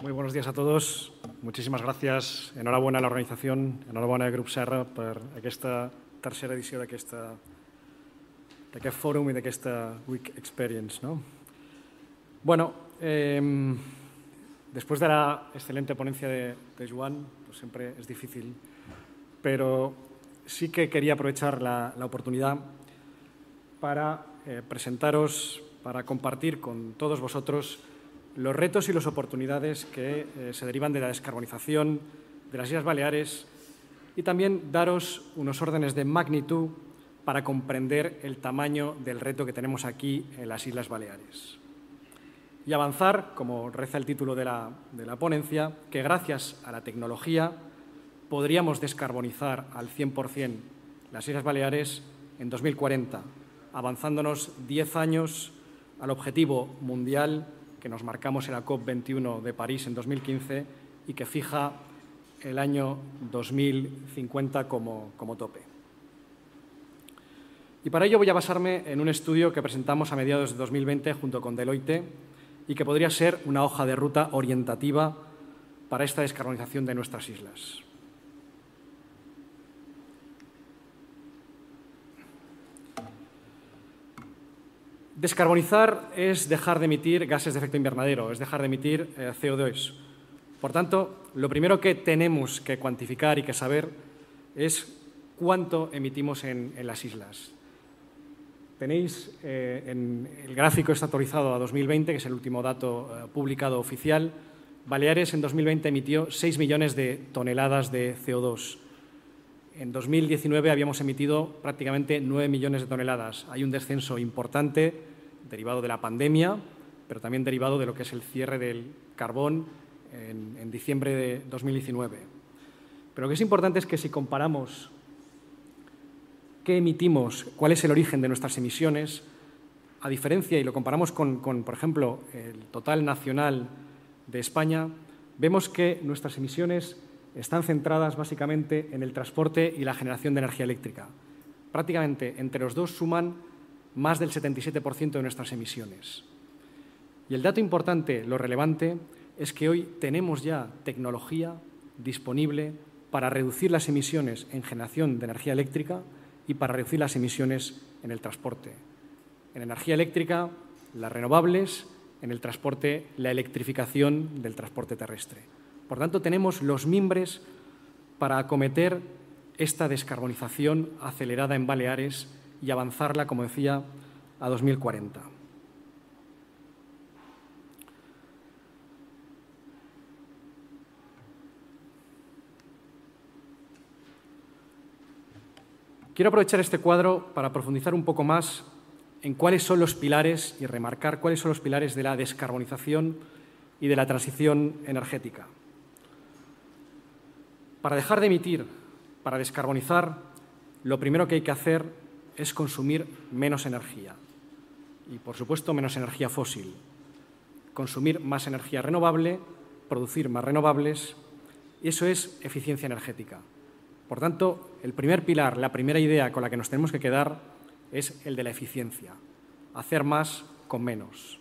Muy buenos días a todos. Muchísimes gràcies. Enhorabona a l'organització, enhorabona al Grup Serra per aquesta tercera edició d'aquest fòrum i d'aquesta Week Experience. ¿no? Bueno, eh, después de la excelente ponencia de, de Joan, pues siempre es difícil, pero sí que quería aprovechar la, la oportunidad para eh, presentaros, para compartir con todos vosotros los retos y las oportunidades que eh, se derivan de la descarbonización de las Islas Baleares y también daros unos órdenes de magnitud para comprender el tamaño del reto que tenemos aquí en las Islas Baleares. Y avanzar, como reza el título de la, de la ponencia, que gracias a la tecnología podríamos descarbonizar al 100% las Islas Baleares en 2040, avanzándonos 10 años al objetivo mundial que nos marcamos en la COP21 de París en 2015 y que fija el año 2050 como, como tope. Y para ello voy a basarme en un estudio que presentamos a mediados de 2020 junto con Deloitte y que podría ser una hoja de ruta orientativa para esta descarbonización de nuestras islas. Descarbonizar es dejar de emitir gases de efecto invernadero, es dejar de emitir eh, CO2. Por tanto, lo primero que tenemos que cuantificar y que saber es cuánto emitimos en, las islas. Tenéis eh, en el gráfico está actualizado a 2020, que es el último dato eh, publicado oficial. Baleares en 2020 emitió 6 millones de toneladas de CO2. En 2019 habíamos emitido prácticamente 9 millones de toneladas. Hay un descenso importante derivado de la pandemia, pero también derivado de lo que es el cierre del carbón en, diciembre de 2019. Pero lo que es importante es que si comparamos qué emitimos, cuál es el origen de nuestras emisiones, a diferencia, y lo comparamos con, por ejemplo, el total nacional de España, vemos que nuestras emisiones están centradas básicamente en el transporte y la generación de energía eléctrica. Prácticamente entre los dos suman más del 77% de nuestras emisiones. Y el dato importante, lo relevante, es que hoy tenemos ya tecnología disponible para reducir las emisiones en generación de energía eléctrica y para reducir las emisiones en el transporte. En energía eléctrica, las renovables, en el transporte, la electrificación del transporte terrestre. Por tanto, tenemos los mimbres para acometer esta descarbonización acelerada en Baleares y avanzarla, como decía, a 2040. Quiero aprovechar este cuadro para profundizar un poco más en cuáles son los pilares y remarcar cuáles son los pilares de la descarbonización y de la transición energética. Para dejar de emitir, para descarbonizar, lo primero que hay que hacer es consumir menos energía. Y, por supuesto, menos energía fósil. Consumir más energía renovable, producir más renovables. Y eso es eficiencia energética. Por tanto, el primer pilar, la primera idea con la que nos tenemos que quedar es el de la eficiencia. Hacer más con menos.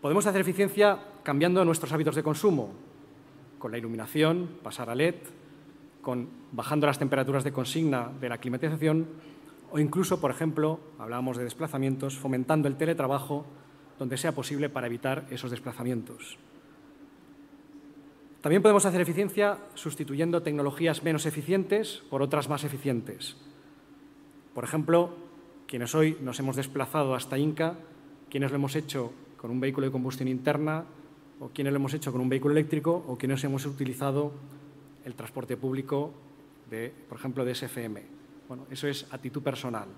Podemos hacer eficiencia cambiando nuestros hábitos de consumo, con la iluminación, pasar a LED, con bajando las temperaturas de consigna de la climatización o incluso, por ejemplo, hablábamos de desplazamientos, fomentando el teletrabajo donde sea posible para evitar esos desplazamientos. También podemos hacer eficiencia sustituyendo tecnologías menos eficientes por otras más eficientes. Por ejemplo, quienes hoy nos hemos desplazado hasta Inca, quienes lo hemos hecho con un vehículo de combustión interna o quienes lo hemos hecho con un vehículo eléctrico o quienes hemos utilizado el transporte público, de, por ejemplo, de SFM. Bueno, eso es actitud personal.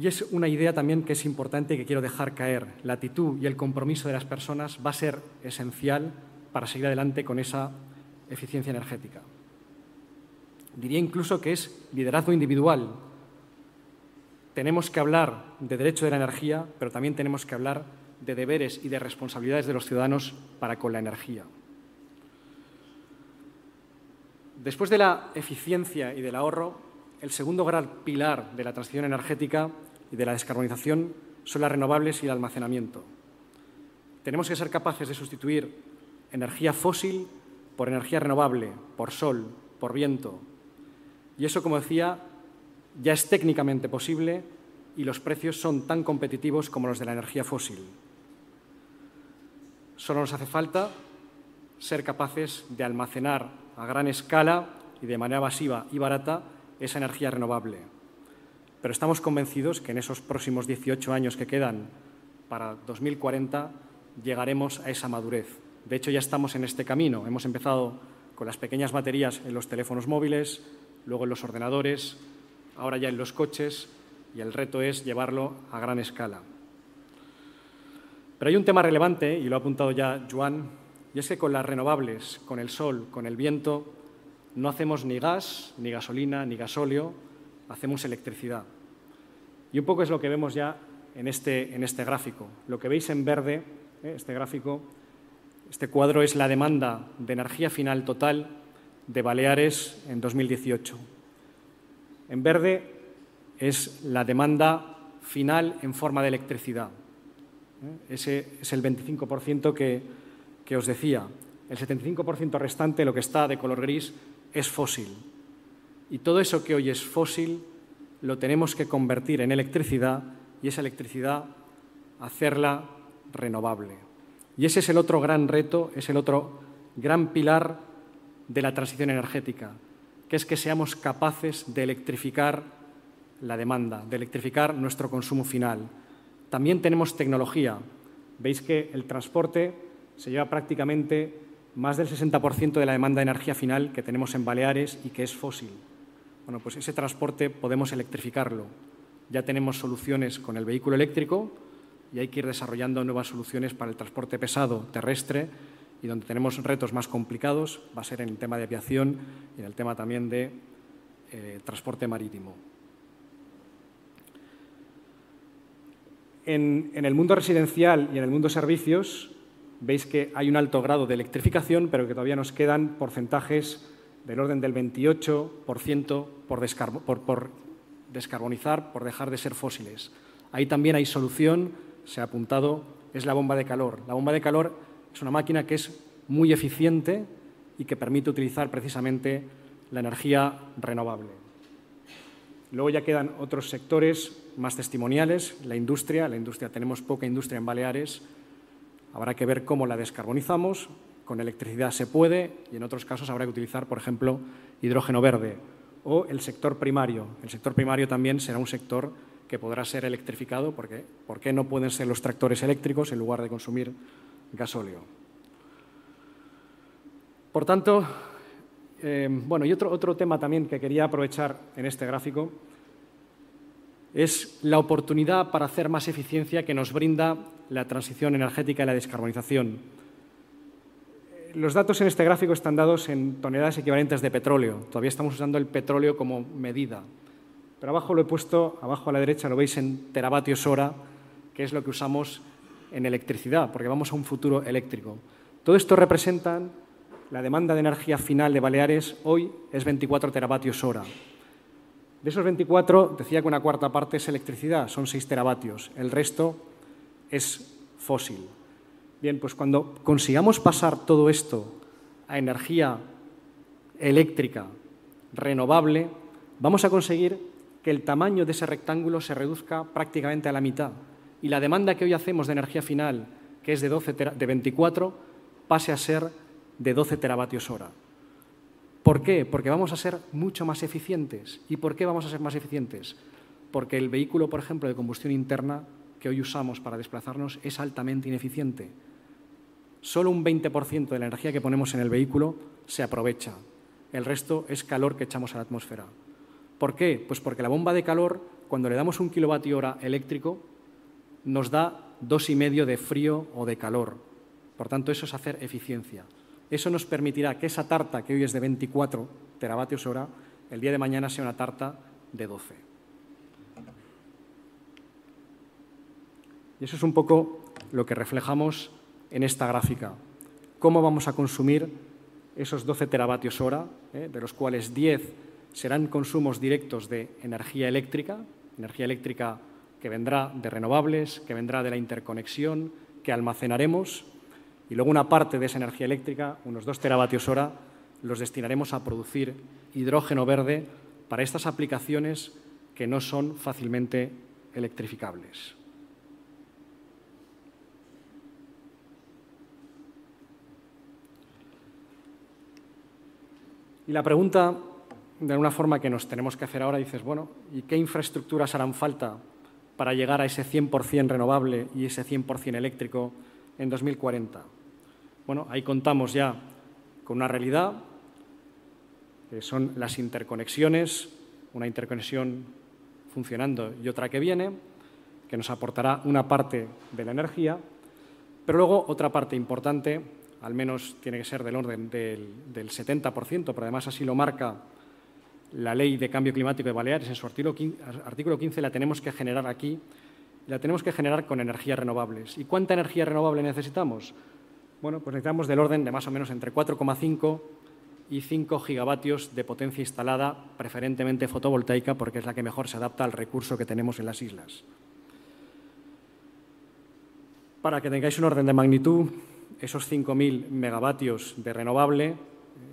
Y es una idea también que es importante y que quiero dejar caer. La actitud y el compromiso de las personas va a ser esencial para seguir adelante con esa eficiencia energética. Diría incluso que es liderazgo individual. Tenemos que hablar de derecho de la energía, pero también tenemos que hablar de deberes y de responsabilidades de los ciudadanos para con la energía. Después de la eficiencia y del ahorro, el segundo gran pilar de la transición energética y de la descarbonización son las renovables y el almacenamiento. tenemos que ser capaces de sustituir energía fósil por energía renovable, por sol, por viento. Y eso, como decía, ya es técnicamente posible y los precios son tan competitivos como los de la energía fósil. Solo nos hace falta ser capaces de almacenar a gran escala y de manera masiva y barata esa energía renovable. Pero estamos convencidos que en esos próximos 18 años que quedan para 2040 llegaremos a esa madurez. De hecho, ya estamos en este camino. Hemos empezado con las pequeñas baterías en los teléfonos móviles, luego en los ordenadores, ahora ya en los coches y el reto es llevarlo a gran escala. Pero hay un tema relevante, y lo ha apuntado ya Joan, y es que con las renovables, con el sol, con el viento, no hacemos ni gas, ni gasolina, ni gasóleo, hacemos electricidad. Y un poco es lo que vemos ya en este, en este gráfico. Lo que veis en verde, ¿eh? este gráfico, este cuadro es la demanda de energía final total de Baleares en 2018. En verde es la demanda final en forma de electricidad. ¿Eh? Ese es el 25% que, que os decía. El 75% restante, lo que está de color gris, es fósil. Y todo eso que hoy es fósil lo tenemos que convertir en electricidad y esa electricidad hacerla renovable. Y ese es el otro gran reto, es el otro gran pilar de la transición energética, que es que seamos capaces de electrificar la demanda, de electrificar nuestro consumo final. También tenemos tecnología. Veis que el transporte se lleva prácticamente más del 60% de la demanda de energía final que tenemos en Baleares y que es fósil. Bueno, pues ese transporte podemos electrificarlo. Ya tenemos soluciones con el vehículo eléctrico y hay que ir desarrollando nuevas soluciones para el transporte pesado terrestre y donde tenemos retos más complicados va a ser en el tema de aviación y en el tema también de eh, transporte marítimo. En, el mundo residencial y en el mundo servicios veis que hay un alto grado de electrificación, pero que todavía nos quedan porcentajes del orden del 28% por, por, por descarbonizar, por dejar de ser fósiles. Ahí también hay solución, se ha apuntado, es la bomba de calor. La bomba de calor es una máquina que es muy eficiente y que permite utilizar precisamente la energía renovable. Luego ya quedan otros sectores más testimoniales, la industria. La industria, tenemos poca industria en Baleares. Habrá que ver cómo la descarbonizamos. Con electricidad se puede y en otros casos habrá que utilizar, por ejemplo, hidrógeno verde. O el sector primario. El sector primario también será un sector que podrá ser electrificado porque ¿por qué no pueden ser los tractores eléctricos en lugar de consumir gasóleo? Por tanto, eh, bueno, y otro, otro tema también que quería aprovechar en este gráfico es la oportunidad para hacer más eficiencia que nos brinda la transición energética y la descarbonización. Los datos en este gráfico están dados en toneladas equivalentes de petróleo. Todavía estamos usando el petróleo como medida. Pero abajo lo he puesto, abajo a la derecha lo veis en teravatios hora, que es lo que usamos en electricidad, porque vamos a un futuro eléctrico. Todo esto representa la demanda de energía final de Baleares hoy es 24 teravatios hora. De esos 24, decía que una cuarta parte es electricidad, son 6 teravatios. El resto es fósil. Bien, pues cuando consigamos pasar todo esto a energía eléctrica renovable, vamos a conseguir que el tamaño de ese rectángulo se reduzca prácticamente a la mitad y la demanda que hoy hacemos de energía final, que es de, 12 de 24, pase a ser de 12 teravatios hora. ¿Por qué? Porque vamos a ser mucho más eficientes. ¿Y por qué vamos a ser más eficientes? Porque el vehículo, por ejemplo, de combustión interna que hoy usamos para desplazarnos es altamente ineficiente. Solo un 20% de la energía que ponemos en el vehículo se aprovecha. El resto es calor que echamos a la atmósfera. ¿Por qué? Pues porque la bomba de calor, cuando le damos un kilovatio hora eléctrico, nos da dos y medio de frío o de calor. Por tanto, eso es hacer eficiencia. Eso nos permitirá que esa tarta, que hoy es de 24 teravatios hora, el día de mañana sea una tarta de 12. Y eso es un poco lo que reflejamos en esta gráfica. ¿Cómo vamos a consumir esos 12 teravatios hora, eh, de los cuales 10 serán consumos directos de energía eléctrica, energía eléctrica que vendrá de renovables, que vendrá de la interconexión, que almacenaremos y luego una parte de esa energía eléctrica, unos 2 teravatios hora, los destinaremos a producir hidrógeno verde para estas aplicaciones que no son fácilmente electrificables. Y la pregunta, de alguna forma que nos tenemos que hacer ahora, dices, bueno, ¿y qué infraestructuras harán falta para llegar a ese 100% renovable y ese 100% eléctrico en 2040? Bueno, ahí contamos ya con una realidad, que son las interconexiones, una interconexión funcionando y otra que viene, que nos aportará una parte de la energía, pero luego otra parte importante al menos tiene que ser del orden del, 70%, pero además así lo marca la Ley de Cambio Climático de Baleares. En su artículo 15, la tenemos que generar aquí, la tenemos que generar con energías renovables. ¿Y cuánta energía renovable necesitamos? Bueno, pues necesitamos del orden de más o menos entre 4,5 y 5 gigavatios de potencia instalada, preferentemente fotovoltaica, porque es la que mejor se adapta al recurso que tenemos en las islas. Para que tengáis un orden de magnitud, esos 5.000 megavatios de renovable,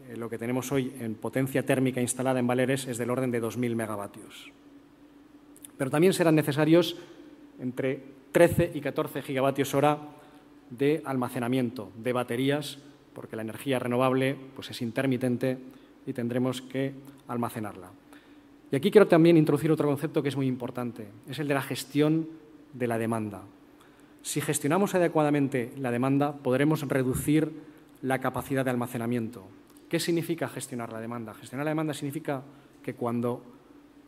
eh, lo que tenemos hoy en potencia térmica instalada en Valeres es del orden de 2.000 megavatios. Pero también serán necesarios entre 13 y 14 gigavatios hora de almacenamiento de baterías, porque la energía renovable pues, es intermitente y tendremos que almacenarla. Y aquí quiero también introducir otro concepto que es muy importante, es el de la gestión de la demanda. Si gestionamos adecuadamente la demanda, podremos reducir la capacidad de almacenamiento. ¿Qué significa gestionar la demanda? Gestionar la demanda significa que cuando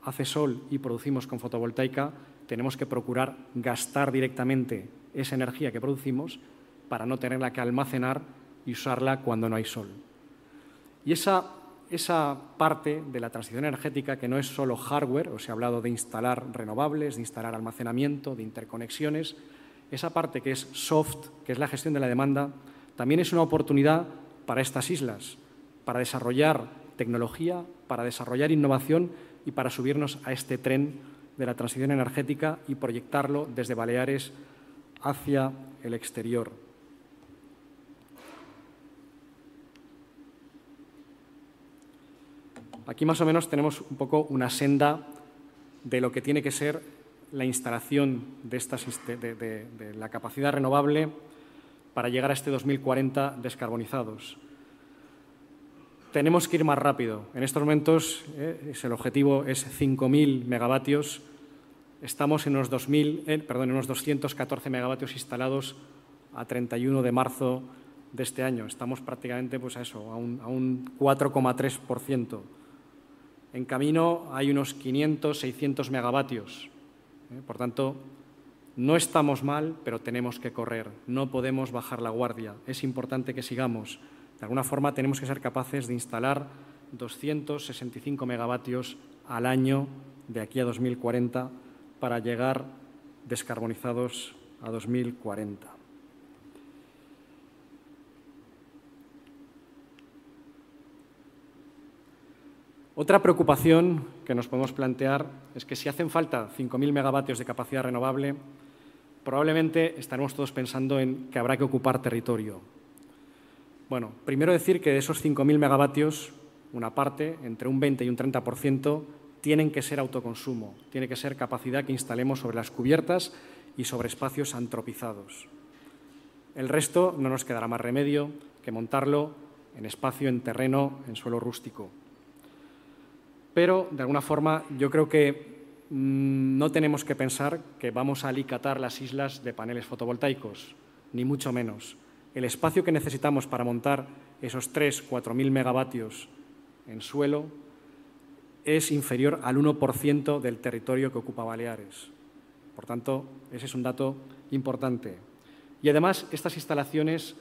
hace sol y producimos con fotovoltaica, tenemos que procurar gastar directamente esa energía que producimos para no tenerla que almacenar y usarla cuando no hay sol. Y esa, esa parte de la transición energética, que no es solo hardware, os he hablado de instalar renovables, de instalar almacenamiento, de interconexiones, esa parte que es soft, que es la gestión de la demanda, también es una oportunidad para estas islas, para desarrollar tecnología, para desarrollar innovación y para subirnos a este tren de la transición energética y proyectarlo desde Baleares hacia el exterior. Aquí más o menos tenemos un poco una senda de lo que tiene que ser la instalación de, estas, de, la capacidad renovable para llegar a este 2040 descarbonizados. Tenemos que ir más rápido. En estos momentos eh, el objetivo es 5.000 megavatios. Estamos en unos, 2000, eh, perdón, unos 214 megavatios instalados a 31 de marzo de este año. Estamos prácticamente pues, a eso, a un, a un 4,3%. En camino hay unos 500, 600 megavatios. ¿eh? Por tanto, no estamos mal, pero tenemos que correr. No podemos bajar la guardia. Es importante que sigamos. De alguna forma, tenemos que ser capaces de instalar 265 megavatios al año de aquí a 2040 para llegar descarbonizados a 2040. Otra preocupación que nos podemos plantear es que si hacen falta 5.000 megavatios de capacidad renovable, probablemente estaremos todos pensando en que habrá que ocupar territorio. Bueno, primero decir que de esos 5.000 megavatios, una parte, entre un 20 y un 30%, tienen que ser autoconsumo, tiene que ser capacidad que instalemos sobre las cubiertas y sobre espacios antropizados. El resto no nos quedará más remedio que montarlo en espacio, en terreno, en suelo rústico pero de alguna forma yo creo que mm, no tenemos que pensar que vamos a alicatar las islas de paneles fotovoltaicos, ni mucho menos. El espacio que necesitamos para montar esos 3, 4 mil megavatios en suelo es inferior al 1% del territorio que ocupa Baleares. Por tanto, ese es un dato importante. Y además, estas instalaciones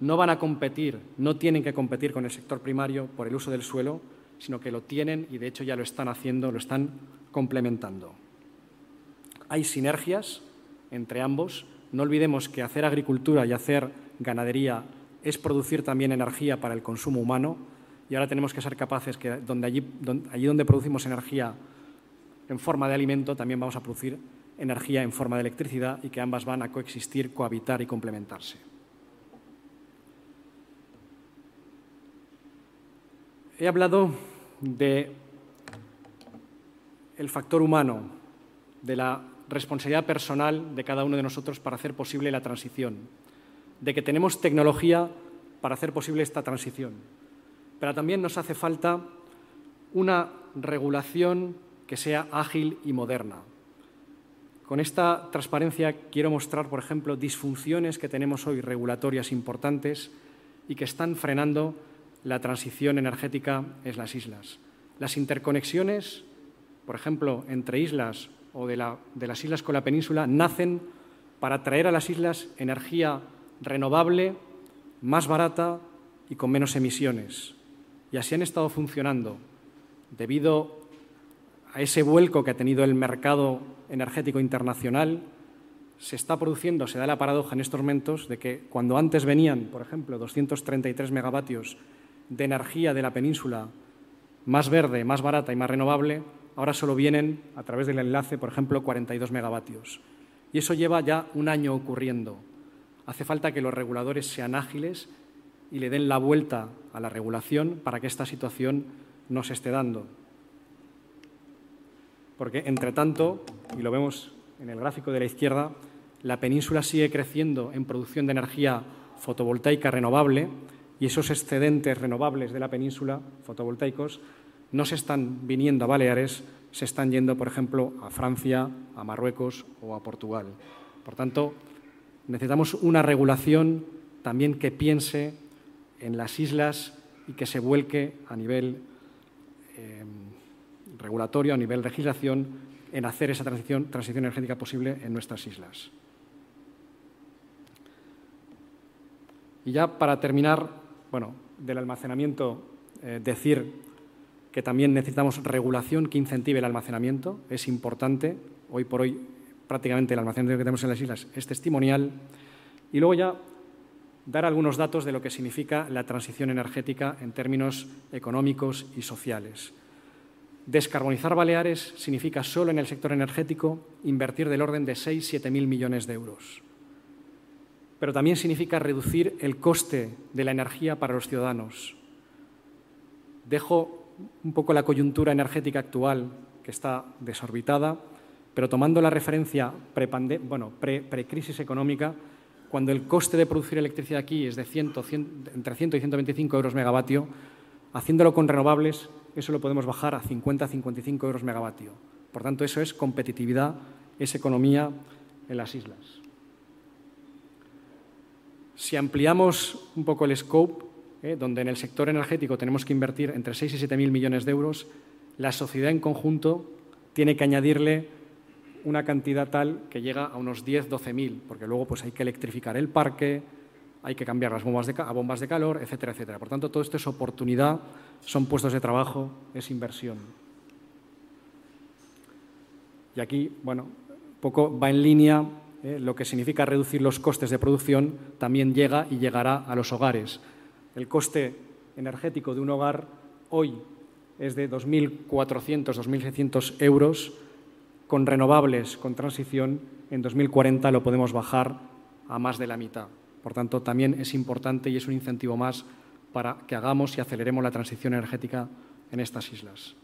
no van a competir, no tienen que competir con el sector primario por el uso del suelo, sino que lo tienen y de hecho ya lo están haciendo, lo están complementando. Hay sinergias entre ambos. No olvidemos que hacer agricultura y hacer ganadería es producir también energía para el consumo humano y ahora tenemos que ser capaces que donde allí, donde, producimos energía en forma de alimento también vamos a producir energía en forma de electricidad y que ambas van a coexistir, cohabitar y complementarse. He hablado de el factor humano, de la responsabilidad personal de cada uno de nosotros para hacer posible la transición, de que tenemos tecnología para hacer posible esta transición. Pero también nos hace falta una regulación que sea ágil y moderna. Con esta transparencia quiero mostrar, por ejemplo, disfunciones que tenemos hoy regulatorias importantes y que están frenando la transición energética en las islas. Las interconexiones, por ejemplo, entre islas o de, de las islas con la península, nacen para traer a las islas energía renovable, más barata y con menos emisiones. Y así han estado funcionando debido a ese vuelco que ha tenido el mercado energético internacional, se está produciendo, se da la paradoja en estos momentos de que cuando antes venían, por ejemplo, 233 megavatios de energía de la península más verde, más barata y más renovable, ahora solo vienen a través del enlace, por ejemplo, 42 megavatios. Y eso lleva ya un año ocurriendo. Hace falta que los reguladores sean ágiles y le den la vuelta a la regulación para que esta situación no se esté dando porque, entre tanto, y lo vemos en el gráfico de la izquierda, la península sigue creciendo en producción de energía fotovoltaica renovable y esos excedentes renovables de la península, fotovoltaicos, no se están viniendo a Baleares, se están yendo, por ejemplo, a Francia, a Marruecos o a Portugal. Por tanto, necesitamos una regulación también que piense en las islas y que se vuelque a nivel eh, regulatorio, a nivel legislación, en hacer esa transición, transición energética posible en nuestras islas. Y ya para terminar, bueno, del almacenamiento, eh, decir que también necesitamos regulación que incentive el almacenamiento. Es importante. Hoy por hoy, prácticamente el almacenamiento que tenemos en las islas es testimonial. Y luego ya dar algunos datos de lo que significa la transición energética en términos económicos y sociales. Descarbonizar Baleares significa solo en el sector energético invertir del orden de 6-7 mil millones de euros. Pero también significa reducir el coste de la energía para los ciudadanos. Dejo un poco la coyuntura energética actual, que está desorbitada, pero tomando la referencia pre-crisis económica, cuando el coste de producir electricidad aquí es de entre 100 y 125 euros megavatio, haciéndolo con renovables eso lo podemos bajar a 50-55 euros megavatio. Por tanto, eso es competitividad, es economía en las islas. Si ampliamos un poco el scope, eh, donde en el sector energético tenemos que invertir entre 6 y 7 mil millones de euros, la sociedad en conjunto tiene que añadirle una cantidad tal que llega a unos 10-12 mil, porque luego pues, hay que electrificar el parque, hay que cambiar las bombas de, a bombas de calor, etcétera, etcétera. Por tanto, todo esto es oportunidad, son puestos de trabajo, es inversión. Y aquí, bueno, poco va en línea eh, lo que significa reducir los costes de producción, también llega y llegará a los hogares. El coste energético de un hogar hoy es de 2.400, 2.600 euros. Con renovables, con transición, en 2040 lo podemos bajar a más de la mitad. Por tanto, también es importante y es un incentivo más para que hagamos y aceleremos la transición energética en estas islas.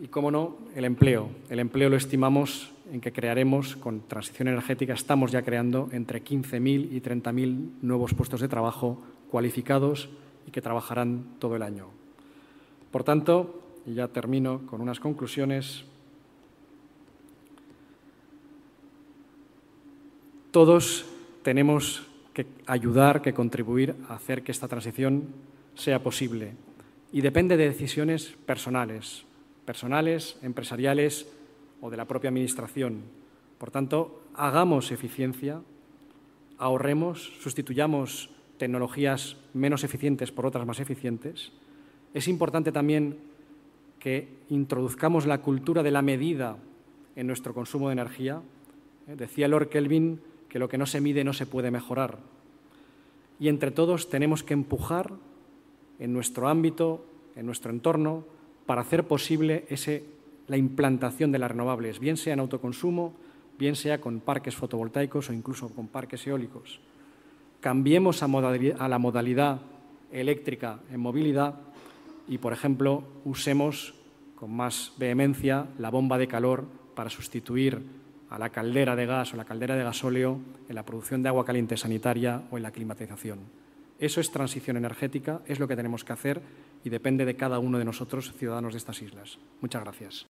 Y, cómo no, el empleo. El empleo lo estimamos en que crearemos, con transición energética, estamos ya creando entre 15.000 y 30.000 nuevos puestos de trabajo cualificados y que trabajarán todo el año. Por tanto, y ya termino con unas conclusiones, Todos tenemos que ayudar, que contribuir a hacer que esta transición sea posible. Y depende de decisiones personales, personales, empresariales o de la propia Administración. Por tanto, hagamos eficiencia, ahorremos, sustituyamos tecnologías menos eficientes por otras más eficientes. Es importante también que introduzcamos la cultura de la medida en nuestro consumo de energía. ¿eh? Decía Lord Kelvin que lo que no se mide no se puede mejorar. Y entre todos tenemos que empujar en nuestro ámbito, en nuestro entorno, para hacer posible ese la implantación de las renovables, bien sea en autoconsumo, bien sea con parques fotovoltaicos o incluso con parques eólicos. Cambiemos a, la modalidad eléctrica en movilidad y, por ejemplo, usemos con más vehemencia la bomba de calor para sustituir a la caldera de gas o la caldera de gasóleo en la producción de agua caliente sanitaria o en la climatización. Eso es transición energética, es lo que tenemos que hacer y depende de cada uno de nosotros, ciudadanos de estas islas. Muchas gracias.